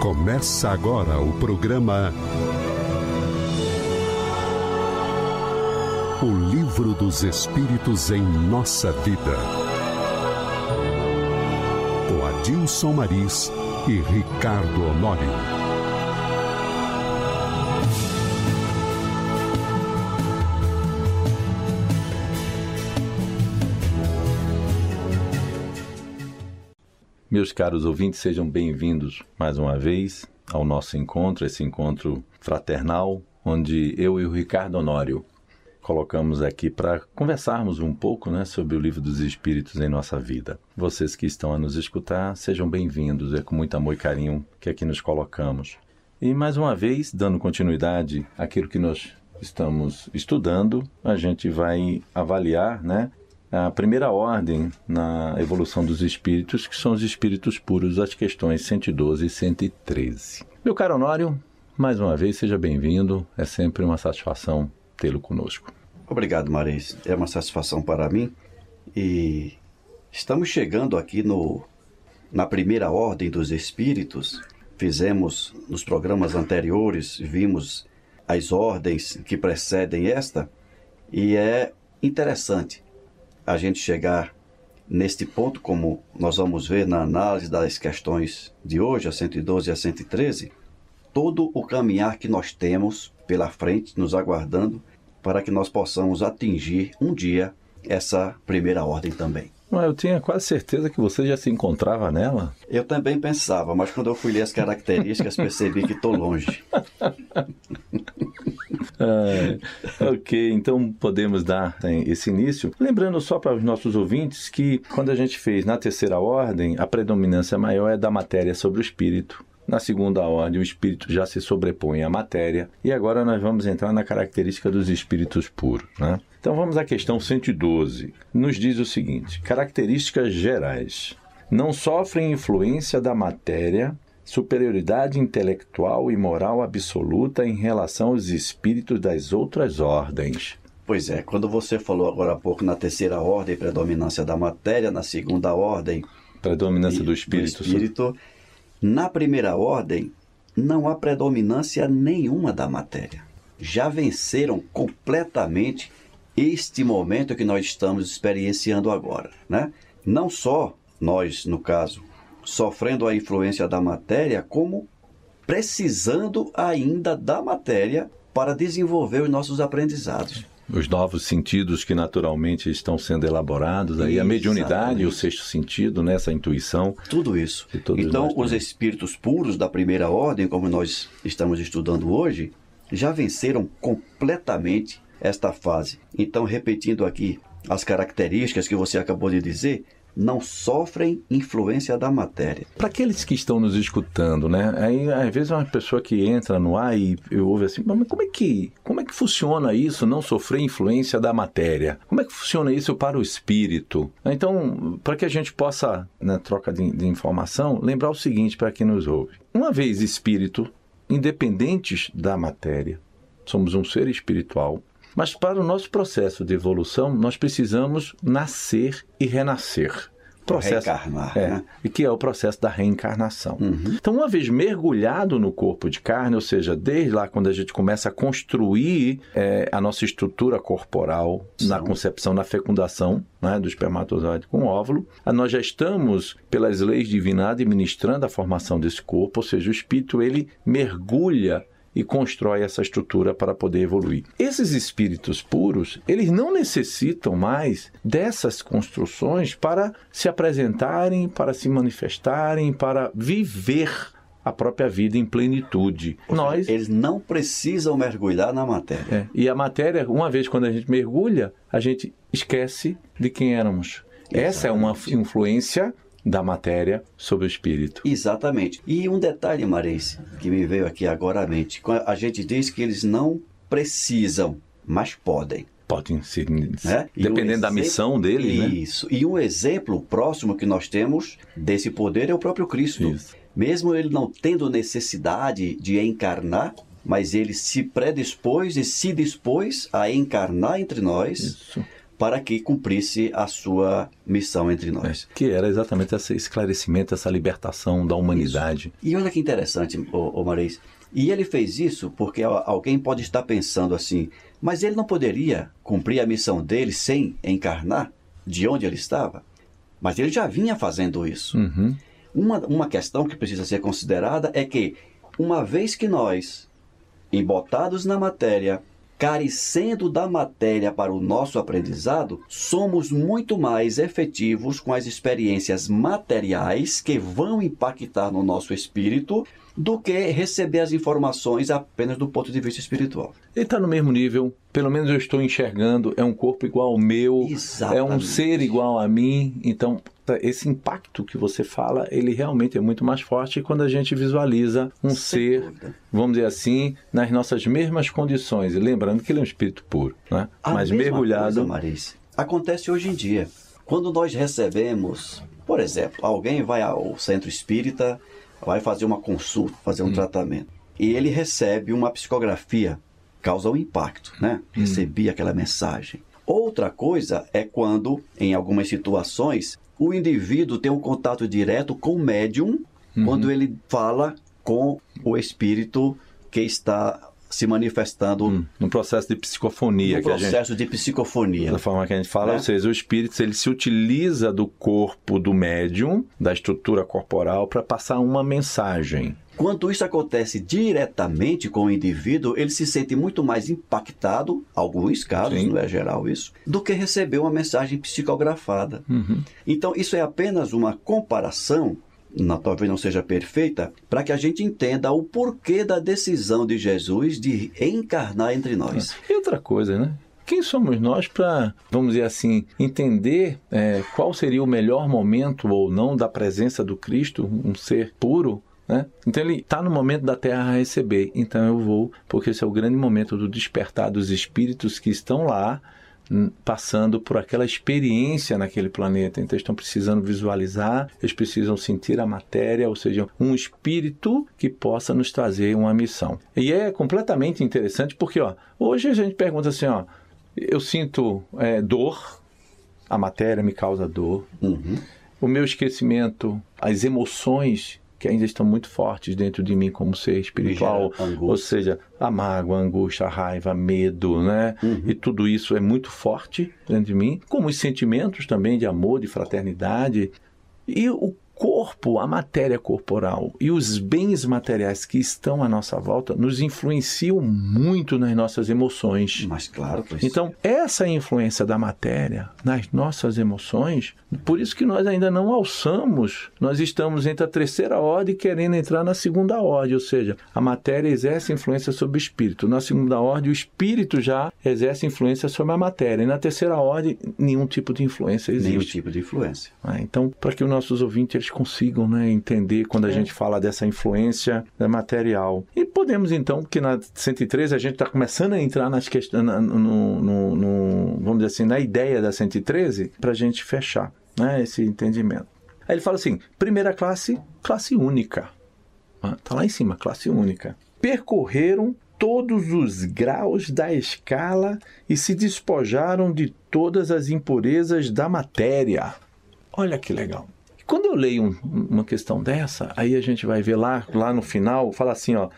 Começa agora o programa O Livro dos Espíritos em Nossa Vida. Com Adilson Maris e Ricardo Honório. Meus caros ouvintes, sejam bem-vindos mais uma vez ao nosso encontro, esse encontro fraternal, onde eu e o Ricardo Honório colocamos aqui para conversarmos um pouco né, sobre o livro dos Espíritos em nossa vida. Vocês que estão a nos escutar, sejam bem-vindos, é com muito amor e carinho que aqui nos colocamos. E mais uma vez, dando continuidade àquilo que nós estamos estudando, a gente vai avaliar né, a primeira ordem na evolução dos espíritos, que são os espíritos puros, as questões 112 e 113. Meu caro Honório, mais uma vez, seja bem-vindo. É sempre uma satisfação tê-lo conosco. Obrigado, Maris. É uma satisfação para mim. E estamos chegando aqui no, na primeira ordem dos espíritos. Fizemos nos programas anteriores, vimos as ordens que precedem esta, e é interessante a gente chegar neste ponto, como nós vamos ver na análise das questões de hoje, a 112 e a 113, todo o caminhar que nós temos pela frente, nos aguardando, para que nós possamos atingir um dia essa primeira ordem também. Eu tinha quase certeza que você já se encontrava nela. Eu também pensava, mas quando eu fui ler as características, percebi que estou longe. ok, então podemos dar esse início. Lembrando só para os nossos ouvintes que quando a gente fez na terceira ordem, a predominância maior é da matéria sobre o espírito. Na segunda ordem, o espírito já se sobrepõe à matéria. E agora nós vamos entrar na característica dos espíritos puros. Né? Então vamos à questão 112. Nos diz o seguinte: características gerais. Não sofrem influência da matéria, superioridade intelectual e moral absoluta em relação aos espíritos das outras ordens. Pois é, quando você falou agora há pouco na terceira ordem, predominância da matéria, na segunda ordem, predominância do espírito. Do espírito na primeira ordem, não há predominância nenhuma da matéria. Já venceram completamente este momento que nós estamos experienciando agora, né? Não só nós, no caso, sofrendo a influência da matéria, como precisando ainda da matéria para desenvolver os nossos aprendizados. Os novos sentidos que naturalmente estão sendo elaborados, aí a mediunidade, o sexto sentido, né, essa intuição. Tudo isso. Então, os espíritos puros da primeira ordem, como nós estamos estudando hoje, já venceram completamente esta fase. Então, repetindo aqui as características que você acabou de dizer, não sofrem influência da matéria. Para aqueles que estão nos escutando, né? Aí às vezes uma pessoa que entra no ar e ouve assim, mas como é que como é que funciona isso? Não sofrer influência da matéria? Como é que funciona isso para o espírito? Então, para que a gente possa, na troca de, de informação, lembrar o seguinte para quem nos ouve: uma vez espírito, independentes da matéria, somos um ser espiritual mas para o nosso processo de evolução, nós precisamos nascer e renascer. Processo, reencarnar, é, né? E que é o processo da reencarnação. Uhum. Então, uma vez mergulhado no corpo de carne, ou seja, desde lá quando a gente começa a construir é, a nossa estrutura corporal Sim. na concepção, na fecundação né, do espermatozoide com o óvulo, nós já estamos, pelas leis divinas, administrando a formação desse corpo, ou seja, o espírito ele mergulha e constrói essa estrutura para poder evoluir. Esses espíritos puros, eles não necessitam mais dessas construções para se apresentarem, para se manifestarem, para viver a própria vida em plenitude. Nós eles não precisam mergulhar na matéria. É, e a matéria, uma vez quando a gente mergulha, a gente esquece de quem éramos. Exatamente. Essa é uma influência da matéria sobre o espírito. Exatamente. E um detalhe, Maris, que me veio aqui agora à mente. A gente diz que eles não precisam, mas podem. Podem ser, né? dependendo um da missão deles, né? Isso. E um exemplo próximo que nós temos desse poder é o próprio Cristo. Isso. Mesmo ele não tendo necessidade de encarnar, mas ele se predispôs e se dispôs a encarnar entre nós. Isso para que cumprisse a sua missão entre nós. É, que era exatamente esse esclarecimento, essa libertação da humanidade. Isso. E olha que interessante, ô, ô Maris. E ele fez isso porque alguém pode estar pensando assim, mas ele não poderia cumprir a missão dele sem encarnar de onde ele estava? Mas ele já vinha fazendo isso. Uhum. Uma, uma questão que precisa ser considerada é que, uma vez que nós, embotados na matéria, carecendo da matéria para o nosso aprendizado, somos muito mais efetivos com as experiências materiais que vão impactar no nosso espírito do que receber as informações apenas do ponto de vista espiritual. Ele está no mesmo nível, pelo menos eu estou enxergando, é um corpo igual ao meu, Exatamente. é um ser igual a mim, então tá, esse impacto que você fala, ele realmente é muito mais forte quando a gente visualiza um Sem ser, dúvida. vamos dizer assim, nas nossas mesmas condições, lembrando que ele é um espírito puro, né? A mas mergulhado. Coisa, Maris, acontece hoje em dia. Quando nós recebemos, por exemplo, alguém vai ao centro espírita vai fazer uma consulta, fazer um hum. tratamento. E ele recebe uma psicografia, causa um impacto, né? Hum. Recebi aquela mensagem. Outra coisa é quando, em algumas situações, o indivíduo tem um contato direto com o médium uhum. quando ele fala com o espírito que está se manifestando hum, no processo de psicofonia. No processo gente, de psicofonia. Da forma que a gente fala, é. ou seja, o espírito ele se utiliza do corpo do médium, da estrutura corporal, para passar uma mensagem. Quando isso acontece diretamente com o indivíduo, ele se sente muito mais impactado, alguns casos, Sim. não é geral isso, do que receber uma mensagem psicografada. Uhum. Então, isso é apenas uma comparação não, talvez não seja perfeita, para que a gente entenda o porquê da decisão de Jesus de encarnar entre nós. E outra coisa, né? Quem somos nós para, vamos dizer assim, entender é, qual seria o melhor momento ou não da presença do Cristo, um ser puro, né? Então ele está no momento da terra a receber. Então eu vou, porque esse é o grande momento do despertar dos espíritos que estão lá passando por aquela experiência naquele planeta. Então, estão precisando visualizar, eles precisam sentir a matéria, ou seja, um espírito que possa nos trazer uma missão. E é completamente interessante porque, ó, hoje a gente pergunta assim, ó, eu sinto é, dor, a matéria me causa dor, uhum. o meu esquecimento, as emoções que ainda estão muito fortes dentro de mim como ser espiritual, ou seja, a mágoa, a angústia, a raiva, medo, né? Uhum. E tudo isso é muito forte dentro de mim, como os sentimentos também de amor, de fraternidade. E o corpo, a matéria corporal e os bens materiais que estão à nossa volta nos influenciam muito nas nossas emoções. Mas claro, pois. Então, essa influência da matéria nas nossas emoções, por isso que nós ainda não alçamos, nós estamos entre a terceira ordem querendo entrar na segunda ordem, ou seja, a matéria exerce influência sobre o espírito. Na segunda ordem, o espírito já exerce influência sobre a matéria. E na terceira ordem, nenhum tipo de influência existe. Nenhum tipo de influência. Ah, então, para que os nossos ouvintes consigam né, entender quando a é. gente fala dessa influência material. E podemos então, que na 113 a gente está começando a entrar nas questões, no, no, no, vamos dizer assim, na ideia da 113, para a gente fechar né, esse entendimento. Aí ele fala assim: primeira classe, classe única. Está lá em cima, classe única. Percorreram todos os graus da escala e se despojaram de todas as impurezas da matéria. Olha que legal. Quando eu leio um, uma questão dessa, aí a gente vai ver lá, lá no final, fala assim, ó,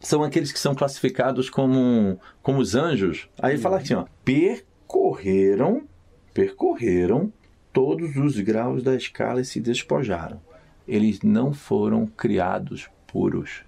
são aqueles que são classificados como, como os anjos. Aí fala assim, ó, percorreram, percorreram todos os graus da escala e se despojaram. Eles não foram criados puros.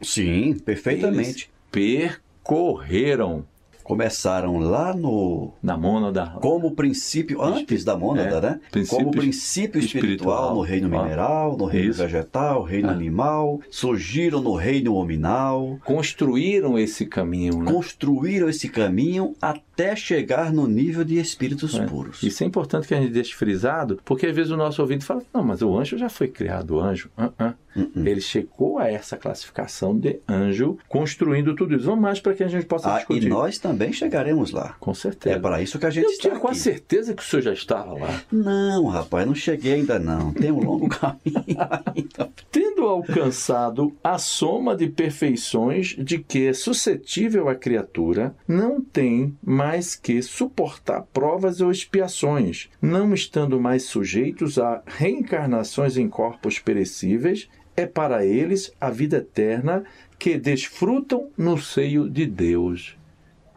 Sim, perfeitamente. Eles percorreram começaram lá no na mônada como princípio antes da mônada, é, né? Princípio como princípio espiritual, espiritual no reino mineral, no reino Isso. vegetal, reino ah. animal, surgiram no reino hominal, construíram esse caminho, né? construíram esse caminho até chegar no nível de espíritos é. puros. Isso é importante que a gente deixe frisado, porque às vezes o nosso ouvinte fala: "Não, mas o anjo já foi criado, o anjo". Uh -uh. Uh Ele chegou a essa classificação de anjo, construindo tudo isso. Vamos mais para que a gente possa ah, discutir. E nós também chegaremos lá. Com certeza. É para isso que a gente Eu está tinha quase certeza que o senhor já estava lá. Não, rapaz, não cheguei ainda não. Tem um longo caminho ainda. Tendo alcançado a soma de perfeições de que é suscetível a criatura, não tem mais que suportar provas ou expiações, não estando mais sujeitos a reencarnações em corpos perecíveis, é para eles a vida eterna que desfrutam no seio de Deus.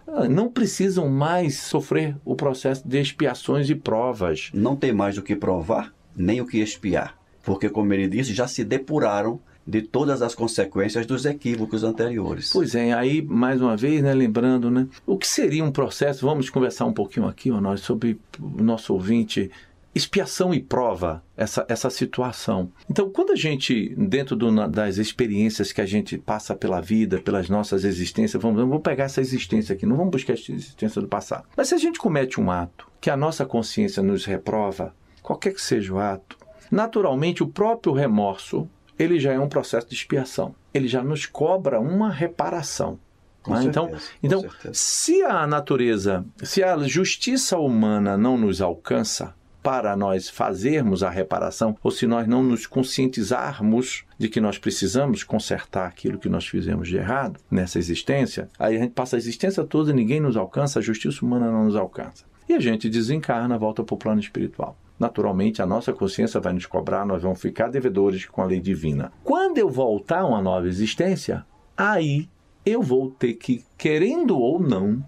Ah, não precisam mais sofrer o processo de expiações e provas. Não tem mais o que provar, nem o que expiar. Porque, como ele disse, já se depuraram de todas as consequências dos equívocos anteriores. Pois é, aí mais uma vez, né, lembrando, né, o que seria um processo? Vamos conversar um pouquinho aqui, nós sobre o nosso ouvinte expiação e prova essa, essa situação. Então, quando a gente, dentro do, das experiências que a gente passa pela vida, pelas nossas existências, vamos, vamos pegar essa existência aqui, não vamos buscar a existência do passado. Mas se a gente comete um ato que a nossa consciência nos reprova, qualquer que seja o ato, naturalmente o próprio remorso, ele já é um processo de expiação. Ele já nos cobra uma reparação. Com então, certeza, com então certeza. se a natureza, se a justiça humana não nos alcança, para nós fazermos a reparação, ou se nós não nos conscientizarmos de que nós precisamos consertar aquilo que nós fizemos de errado nessa existência, aí a gente passa a existência toda, ninguém nos alcança, a justiça humana não nos alcança. E a gente desencarna, volta para o plano espiritual. Naturalmente, a nossa consciência vai nos cobrar, nós vamos ficar devedores com a lei divina. Quando eu voltar a uma nova existência, aí eu vou ter que, querendo ou não,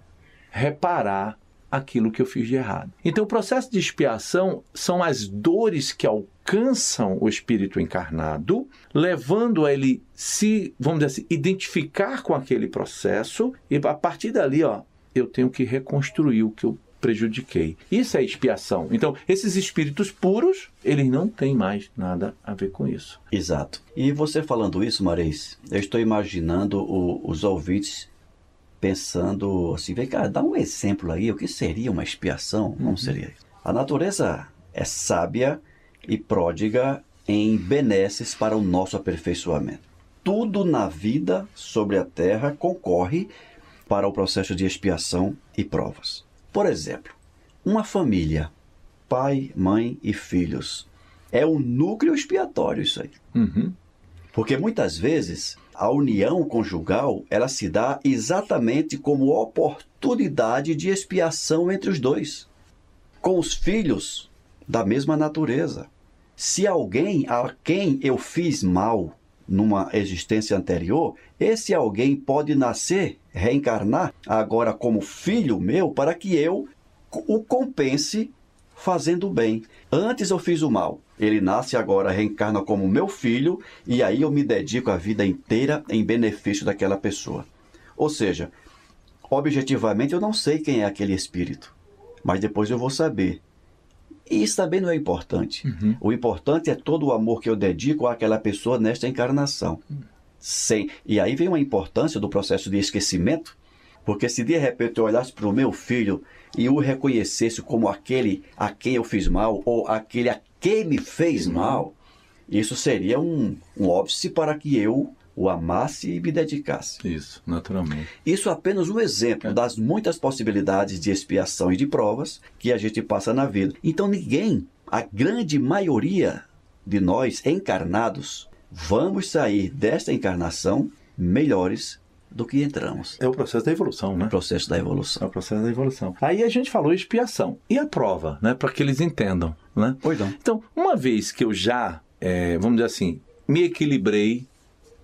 reparar aquilo que eu fiz de errado. Então, o processo de expiação são as dores que alcançam o espírito encarnado, levando a ele se, vamos dizer assim, identificar com aquele processo e a partir dali, ó, eu tenho que reconstruir o que eu prejudiquei. Isso é expiação. Então, esses espíritos puros, eles não têm mais nada a ver com isso. Exato. E você falando isso, Mareis, eu estou imaginando o- os ouvintes pensando assim, vem cá, dá um exemplo aí, o que seria uma expiação? Como seria isso? A natureza é sábia e pródiga em benesses para o nosso aperfeiçoamento. Tudo na vida sobre a terra concorre para o processo de expiação e provas. Por exemplo, uma família, pai, mãe e filhos, é o núcleo expiatório isso aí. Uhum. Porque muitas vezes a união conjugal ela se dá exatamente como oportunidade de expiação entre os dois, com os filhos da mesma natureza. Se alguém a quem eu fiz mal numa existência anterior, esse alguém pode nascer, reencarnar agora como filho meu para que eu o compense fazendo bem. Antes eu fiz o mal. Ele nasce agora, reencarna como meu filho, e aí eu me dedico a vida inteira em benefício daquela pessoa. Ou seja, objetivamente eu não sei quem é aquele espírito, mas depois eu vou saber. E isso também não é importante. O importante é todo o amor que eu dedico àquela pessoa nesta encarnação. Sem. E aí vem uma importância do processo de esquecimento, porque se de repente eu olhasse para o meu filho e o reconhecesse como aquele a quem eu fiz mal, ou aquele a quem me fez mal, isso seria um, um óbice para que eu o amasse e me dedicasse. Isso, naturalmente. Isso é apenas um exemplo das muitas possibilidades de expiação e de provas que a gente passa na vida. Então ninguém, a grande maioria de nós encarnados, vamos sair desta encarnação melhores do que entramos. É o processo da evolução, né? No processo da É evolução. o processo da evolução. Aí a gente falou expiação. E a prova, né? Para que eles entendam, né? Pois não. Então, uma vez que eu já, é, vamos dizer assim, me equilibrei,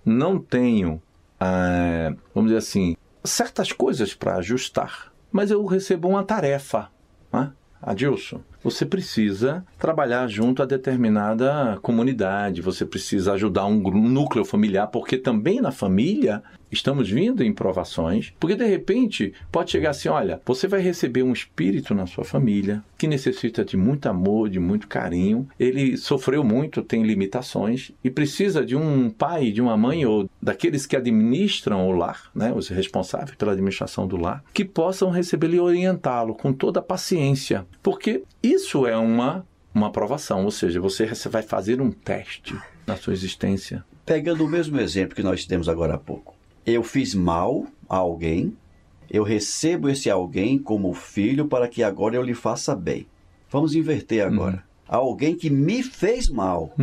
não tenho, ah, vamos dizer assim, certas coisas para ajustar, mas eu recebo uma tarefa. Né? Adilson, você precisa trabalhar junto a determinada comunidade, você precisa ajudar um núcleo familiar, porque também na família estamos vindo em provações, porque de repente pode chegar assim, olha, você vai receber um espírito na sua família que necessita de muito amor, de muito carinho, ele sofreu muito, tem limitações e precisa de um pai, de uma mãe ou daqueles que administram o lar, né, os responsáveis pela administração do lar, que possam recebê-lo e orientá-lo com toda a paciência, porque isso é uma uma aprovação, ou seja, você vai fazer um teste na sua existência. Pegando o mesmo exemplo que nós temos agora há pouco. Eu fiz mal a alguém, eu recebo esse alguém como filho para que agora eu lhe faça bem. Vamos inverter agora. Alguém que me fez mal.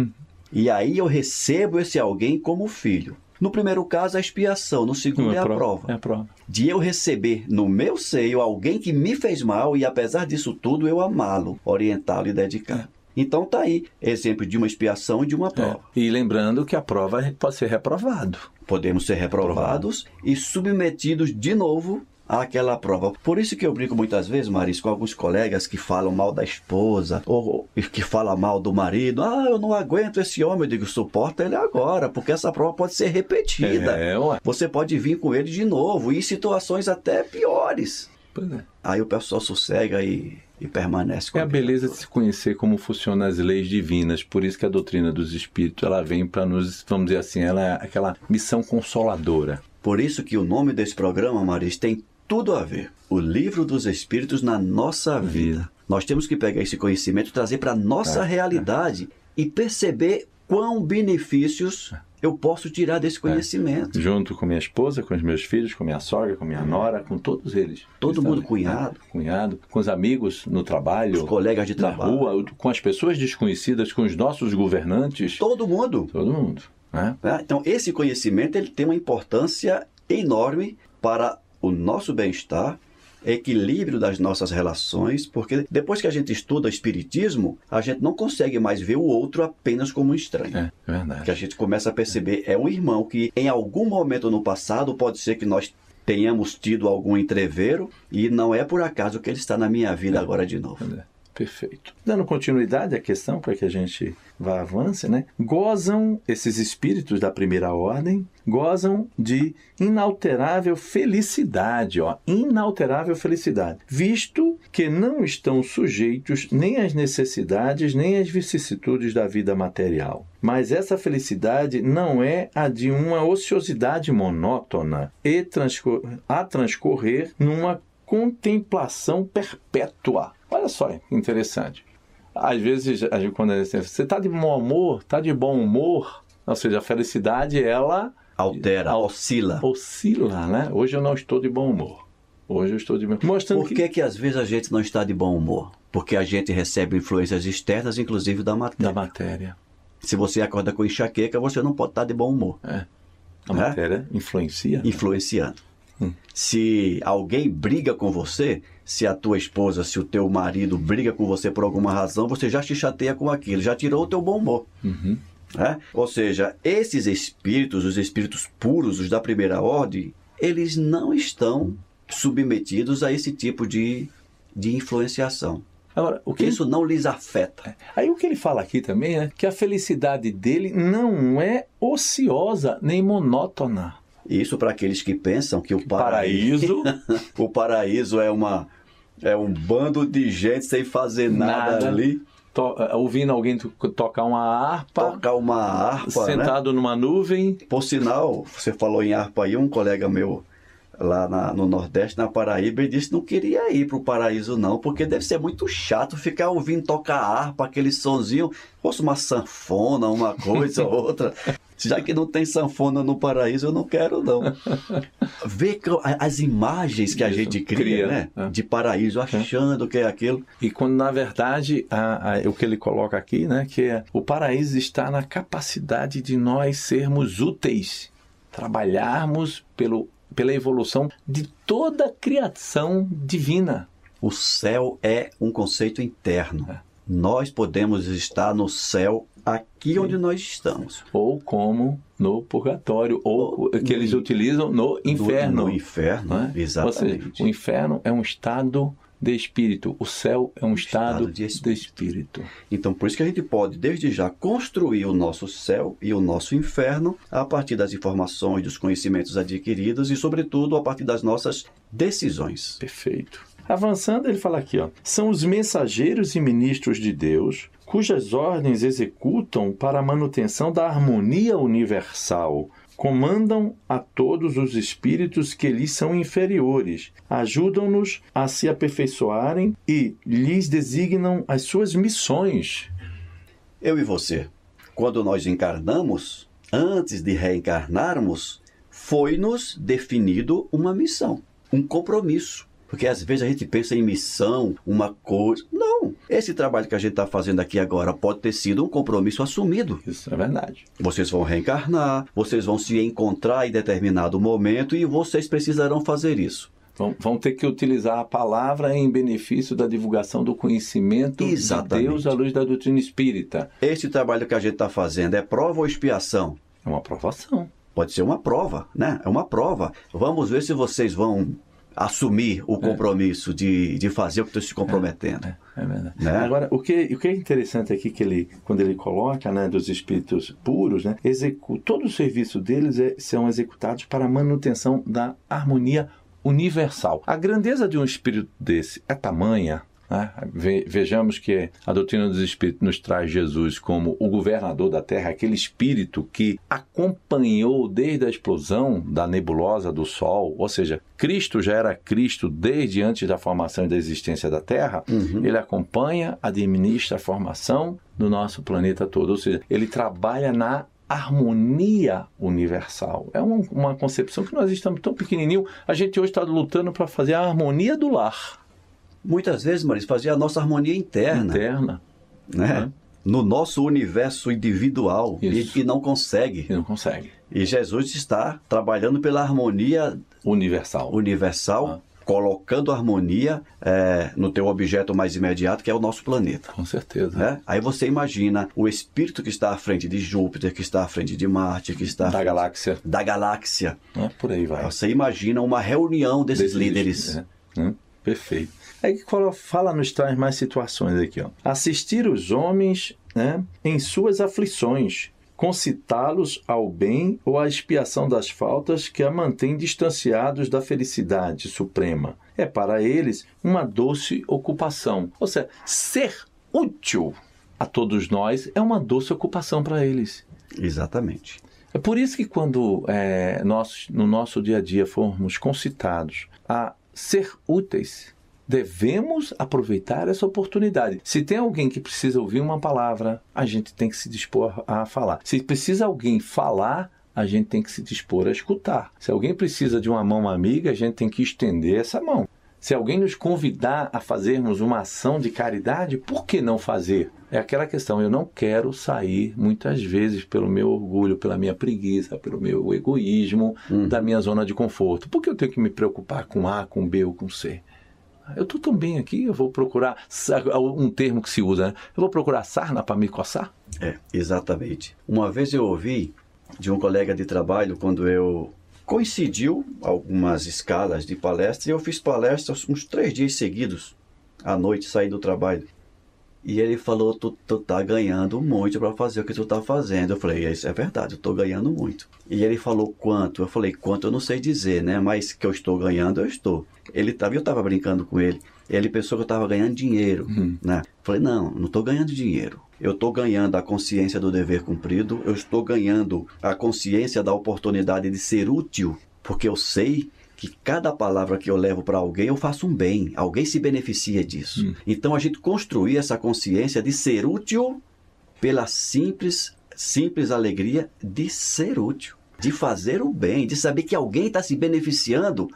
E aí eu recebo esse alguém como filho. No primeiro caso, a expiação. No segundo, Uma é a prova- prova. É a prova. De eu receber no meu seio alguém que me fez mal e, apesar disso tudo, eu amá-lo, orientá-lo e dedicar. Então tá aí, exemplo de uma expiação e de uma prova. É. E lembrando que a prova pode ser reprovado. Podemos ser reprovados e submetidos de novo àquela prova. Por isso que eu brinco muitas vezes, Maris, com alguns colegas que falam mal da esposa ou que falam mal do marido. Ah, eu não aguento esse homem. Eu digo, suporta ele agora, porque essa prova pode ser repetida. É, ué. Você pode vir com ele de novo e em situações até piores. Pois é. Aí o pessoal sossega e, e permanece com É a beleza de se conhecer como funcionam as leis divinas. Por isso que a doutrina dos espíritos ela vem para nos, vamos dizer assim, ela é aquela missão consoladora. Por isso que o nome desse programa, Maris, tem tudo a ver. O livro dos Espíritos na nossa vida. Vida. Nós temos que pegar esse conhecimento trazer para a nossa É, realidade e perceber quão benefícios eu posso tirar desse conhecimento. Junto com minha esposa, com os meus filhos, com minha sogra, com minha nora, com todos eles. Todo Eles mundo cunhado. né? Cunhado. Com os amigos no trabalho. Os colegas de na trabalho. rua, com as pessoas desconhecidas, com os nossos governantes. Todo mundo. Todo mundo. Né? né? Então, esse conhecimento ele tem uma importância enorme para o nosso bem-estar, equilíbrio das nossas relações, porque depois que a gente estuda espiritismo, a gente não consegue mais ver o outro apenas como um estranho. É, é verdade. Que a gente começa a perceber é um irmão que em algum momento no passado pode ser que nós tenhamos tido algum entrevero e não é por acaso que ele está na minha vida agora de novo. É, Perfeito. Dando continuidade à questão para que a gente vá avance, né? Gozam esses espíritos da primeira ordem, gozam de inalterável felicidade, ó, inalterável felicidade, visto que não estão sujeitos nem às necessidades nem às vicissitudes da vida material. Mas essa felicidade não é a de uma ociosidade monótona e transcor a transcorrer numa contemplação perpétua. Olha só, que interessante. Às vezes, quando você está de bom humor, está de bom humor, ou seja, a felicidade ela Altera, Al- oscila. oscila, né? Hoje eu não estou de bom humor. Hoje eu estou de bom Mostrando Por que, que às vezes a gente não está de bom humor? Porque a gente recebe influências externas, inclusive da da matéria. matéria. Se você acorda com enxaqueca, você não pode estar de bom humor, É. A matéria influencia. né? influenciando. Hum. Se alguém briga com você, se a tua esposa, se o teu marido briga com você por alguma razão, você já te chateia com aquilo, já tirou o teu bom humor. Uhum. né? Ou seja, esses espíritos, os espíritos puros, os da primeira ordem, eles não estão submetidos a esse tipo de, de influenciação. Agora, o que Isso não lhes afeta. Aí o que ele fala aqui também é que a felicidade dele não é ociosa nem monótona. Isso para aqueles que pensam que o paraíso, Paraíso, o paraíso é uma é um bando de gente sem fazer nada, Nada. ali, to- ouvindo alguém to- tocar uma harpa, tocar uma harpa, né? sentado numa nuvem. Por sinal, você falou em harpa aí, um colega meu lá na- no Nordeste, na Paraíba, ele disse que não queria ir para o paraíso não, porque deve ser muito chato ficar ouvindo tocar harpa, aquele sonzinho, fosse uma sanfona, uma coisa ou outra. Já que não tem sanfona no paraíso, eu não quero não. Ver a- as imagens que a Isso, gente cria, cria, né? é. De paraíso, achando que é aquilo. E quando na verdade a- a- o que ele coloca aqui, né, que é o paraíso está na capacidade de nós sermos úteis, trabalharmos pelo, pela evolução de toda a criação divina. O céu é um conceito interno. É. Nós podemos estar no céu aqui onde nós estamos. ou como no purgatório, ou Ou que eles utilizam no inferno. No inferno, né? exatamente. Ou seja, o inferno é um estado de espírito, o céu é um estado, estado de de espírito. espírito. Então, por isso que a gente pode, desde já, construir o nosso céu e o nosso inferno a partir das informações, dos conhecimentos adquiridos e, sobretudo, a partir das nossas decisões. Perfeito. Avançando, ele fala aqui, ó, são os mensageiros e ministros de Deus, cujas ordens executam para a manutenção da harmonia universal. Comandam a todos os espíritos que lhes são inferiores, ajudam-nos a se aperfeiçoarem e lhes designam as suas missões. Eu e você, quando nós encarnamos, antes de reencarnarmos, foi-nos definido uma missão, um compromisso. Porque às vezes a gente pensa em missão, uma coisa. Não. Esse trabalho que a gente está fazendo aqui agora pode ter sido um compromisso assumido. Isso é verdade. Vocês vão reencarnar, vocês vão se encontrar em determinado momento e vocês precisarão fazer isso. Vão, vão ter que utilizar a palavra em benefício da divulgação do conhecimento Exatamente. de Deus à luz da doutrina espírita. Esse trabalho que a gente está fazendo é prova ou expiação? É uma aprovação. Pode ser uma prova, né? É uma prova. Vamos ver se vocês vão assumir o compromisso de, de fazer o que estão se comprometendo. É, é verdade. Né? Agora, o que, o que é interessante aqui que ele, quando ele coloca, né, dos espíritos puros, né, execu, todo o serviço deles é, são executados para a manutenção da harmonia universal. A grandeza de um espírito desse é tamanha. Né? Ve- Vejamos que a doutrina dos espíritos nos traz Jesus como o governador da Terra, aquele espírito que acompanhou desde a explosão da nebulosa do Sol, ou seja, Cristo já era Cristo desde antes da formação e da existência da Terra. Ele acompanha, administra a formação do nosso planeta todo, ou seja, ele trabalha na harmonia universal. É uma, uma concepção que nós estamos tão pequenininho, a gente hoje está lutando para fazer a harmonia do lar Muitas vezes, Maris, fazer a nossa harmonia interna, interna né? No nosso universo individual e, Isso. e não consegue. e não consegue. E Jesus está trabalhando pela harmonia Universal. universal, colocando harmonia é, no teu objeto mais imediato, que é o nosso planeta. Com certeza. né? Aí você imagina o espírito que está à frente de Júpiter, que está à frente de Marte, que está à Da frente galáxia. da galáxia. Né? Por aí vai. Você imagina uma reunião desses Desses líderes. né? Né? Perfeito. Aí que fala- fala nos traz mais situações aqui. Ó. Assistir os homens né, em suas aflições, concitá-los ao bem ou à expiação das faltas que a mantém distanciados da felicidade suprema. É para eles uma doce ocupação. Ou seja, ser útil a todos nós é uma doce ocupação para eles. Exatamente. É por isso que quando é, nós, no nosso dia a dia, formos concitados a ser úteis, devemos aproveitar essa oportunidade. Se tem alguém que precisa ouvir uma palavra, a gente tem que se dispor a falar. Se precisa alguém falar, a gente tem que se dispor a escutar. Se alguém precisa de uma mão amiga, a gente tem que estender essa mão. Se alguém nos convidar a fazermos uma ação de caridade, por que não fazer? É aquela questão, eu não quero sair muitas vezes pelo meu orgulho, pela minha preguiça, pelo meu egoísmo, da minha zona de conforto. Por que eu tenho que me preocupar com A, com B ou com C? Eu estou tão bem aqui, eu vou procurar um termo que se usa, né? Eu vou procurar sarna para me coçar? É, exatamente. Uma vez eu ouvi de um colega de trabalho, quando eu coincidiu algumas escalas de palestra, e eu fiz palestras uns três dias seguidos, à noite, saí do trabalho. E ele falou, tu, tu tá ganhando muito para fazer o que tu tá fazendo. Eu falei, isso é verdade, eu tô ganhando muito. E ele falou, quanto? Eu falei, quanto eu não sei dizer, né? Mas que eu estou ganhando, eu estou. Ele tava, eu tava brincando com ele. Ele pensou que eu estava ganhando dinheiro, né? Falei, não, não estou ganhando dinheiro. Eu estou ganhando a consciência do dever cumprido, eu estou ganhando a consciência da oportunidade de ser útil, porque eu sei que cada palavra que eu levo para alguém eu faço um bem, alguém se beneficia disso. Então a gente construir essa consciência de ser útil pela simples, simples alegria de ser útil, de fazer o bem, de saber que alguém está se beneficiando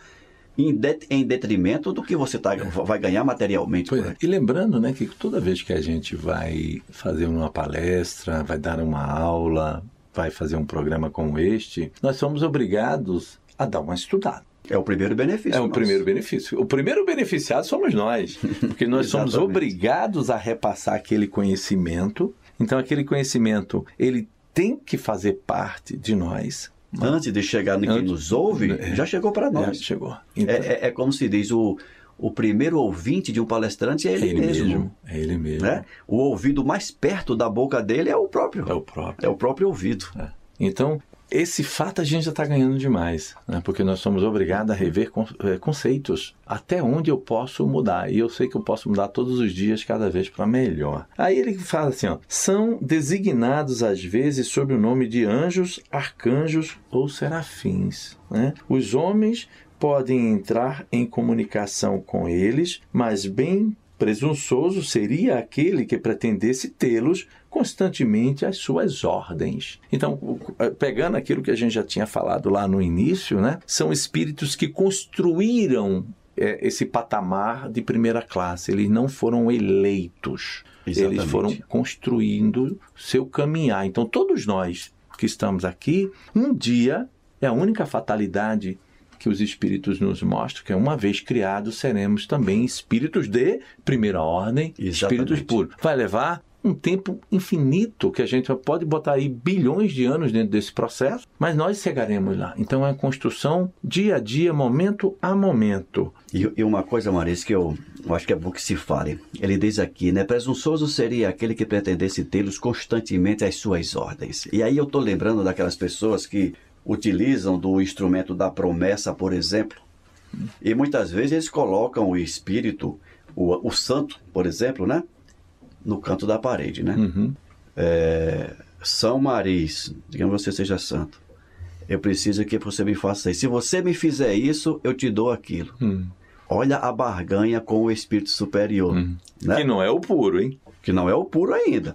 em, det- em detrimento do que você tá, vai ganhar materialmente. É. E lembrando né, que toda vez que a gente vai fazer uma palestra, vai dar uma aula, vai fazer um programa como este, nós somos obrigados a dar uma estudada. É o primeiro benefício. É o nosso. primeiro benefício. O primeiro beneficiado somos nós, porque nós somos obrigados a repassar aquele conhecimento. Então, aquele conhecimento ele tem que fazer parte de nós. Antes de chegar no que Antes- nos ouve, É. já chegou para É, nós. chegou. É, Então, é- é como se diz, o, o primeiro ouvinte de um palestrante é é ele, ele mesmo. mesmo. É ele mesmo. Né? O ouvido mais perto da boca dele é o próprio. É o próprio. É o próprio ouvido. É. Então, esse fato a gente já está ganhando demais, né? porque nós somos obrigados a rever eh, conceitos. Até onde eu posso mudar? E eu sei que eu posso mudar todos os dias, cada vez para melhor. Aí ele fala assim: ó, são designados às vezes sob o nome de anjos, arcanjos ou serafins. Né? Os homens podem entrar em comunicação com eles, mas bem presunçoso seria aquele que pretendesse tê-los constantemente às suas ordens. Então, o- pegando aquilo que a gente já tinha falado lá no início, né, são espíritos que construíram é, esse patamar de primeira classe. Eles não foram eleitos. Exatamente. Eles foram construindo seu caminhar. Então, todos nós que estamos aqui, um dia é a única fatalidade que os espíritos nos mostram, que é uma vez criados, seremos também espíritos de primeira ordem, Exatamente. espíritos puros. Vai levar um tempo infinito, que a gente pode botar aí bilhões de anos dentro desse processo, mas nós chegaremos lá. Então é construção dia a dia, momento a momento. E, e uma coisa, Marisa, que eu, eu acho que é bom que se fale. Ele diz aqui, né? Presunçoso seria aquele que pretendesse tê-los constantemente às suas ordens. E aí eu tô lembrando daquelas pessoas que utilizam do instrumento da promessa, por exemplo, e muitas vezes eles colocam o espírito, o, o santo, por exemplo, né? No canto da parede, né? Uhum. É, São Maris, digamos que você seja santo. Eu preciso que você me faça isso. Se você me fizer isso, eu te dou aquilo. Hum. Olha a barganha com o espírito superior, né? Que não é o puro, hein? que não é o puro ainda.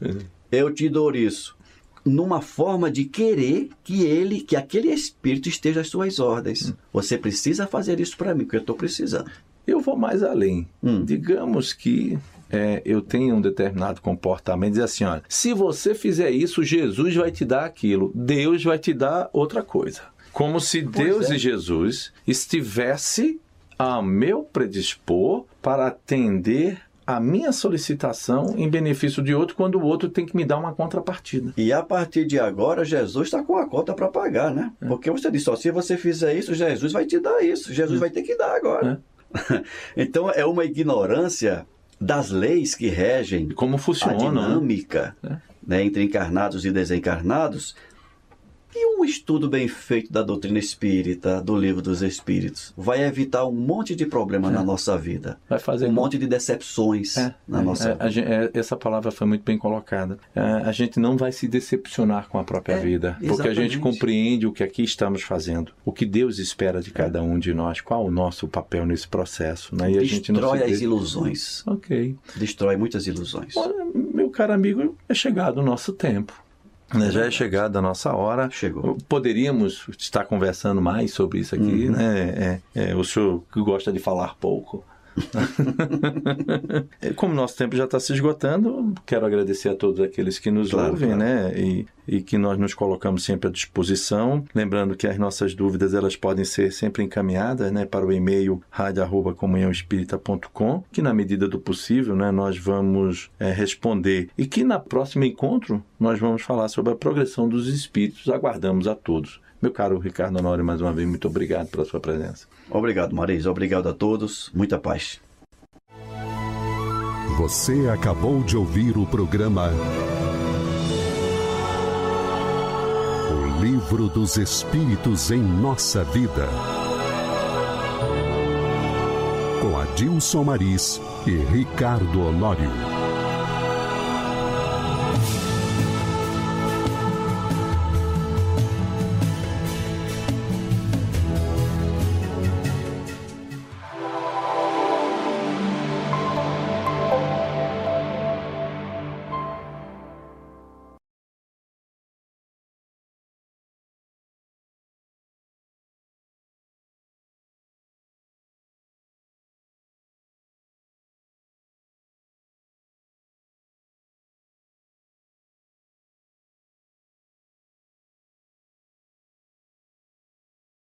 Eu te dou isso numa forma de querer que ele, que aquele espírito esteja às suas ordens. Você precisa fazer isso para mim, porque eu estou precisando. Eu vou mais além. Hum. Digamos que é, eu tenho um determinado comportamento, diz assim, olha, se você fizer isso, Jesus vai te dar aquilo, Deus vai te dar outra coisa. Como se Deus é. e Jesus estivesse a meu predispor para atender a minha solicitação em benefício de outro, quando o outro tem que me dar uma contrapartida. E a partir de agora, Jesus está com a conta para pagar, né? Porque você disse, ó, se você fizer isso, Jesus vai te dar isso. Jesus vai ter que dar agora. então é uma ignorância das leis que regem Como a funciona? né? dinâmica É. né, entre encarnados e desencarnados. E um estudo bem feito da doutrina espírita, do livro dos espíritos, vai evitar um monte de problema na nossa vida. Vai fazer Um com monte de decepções É, na é, nossa é, vida. é, essa palavra foi muito bem colocada. É, a gente não vai se decepcionar com a própria É, vida, porque a gente compreende o que aqui estamos fazendo, o que Deus espera de cada um de nós, qual o nosso papel nesse processo, né? E a gente não Destrói se as ilusões. Ok. Destrói muitas ilusões. Olha, meu caro amigo, é chegado o nosso tempo. Né? Já é chegada a nossa hora. Chegou. Poderíamos estar conversando mais sobre isso aqui, Uhum. né? É, é, o senhor que gosta de falar pouco. Como nosso tempo já está se esgotando, quero agradecer a todos aqueles que nos Claro, ouvem, claro. né? E, e que nós nos colocamos sempre à disposição. Lembrando que as nossas dúvidas elas podem ser sempre encaminhadas né, para o e-mail rádio.comunhãoespírita.com, que na medida do possível né, nós vamos é, responder. E que na próximo encontro nós vamos falar sobre a progressão dos espíritos. Aguardamos a todos. Meu caro Ricardo Honório, mais uma vez, muito obrigado pela sua presença. Obrigado, Marisa. Obrigado a todos. Muita paz. Você acabou de ouvir o programa O Livro dos Espíritos em Nossa Vida. Com Adilson Maris e Ricardo Honório.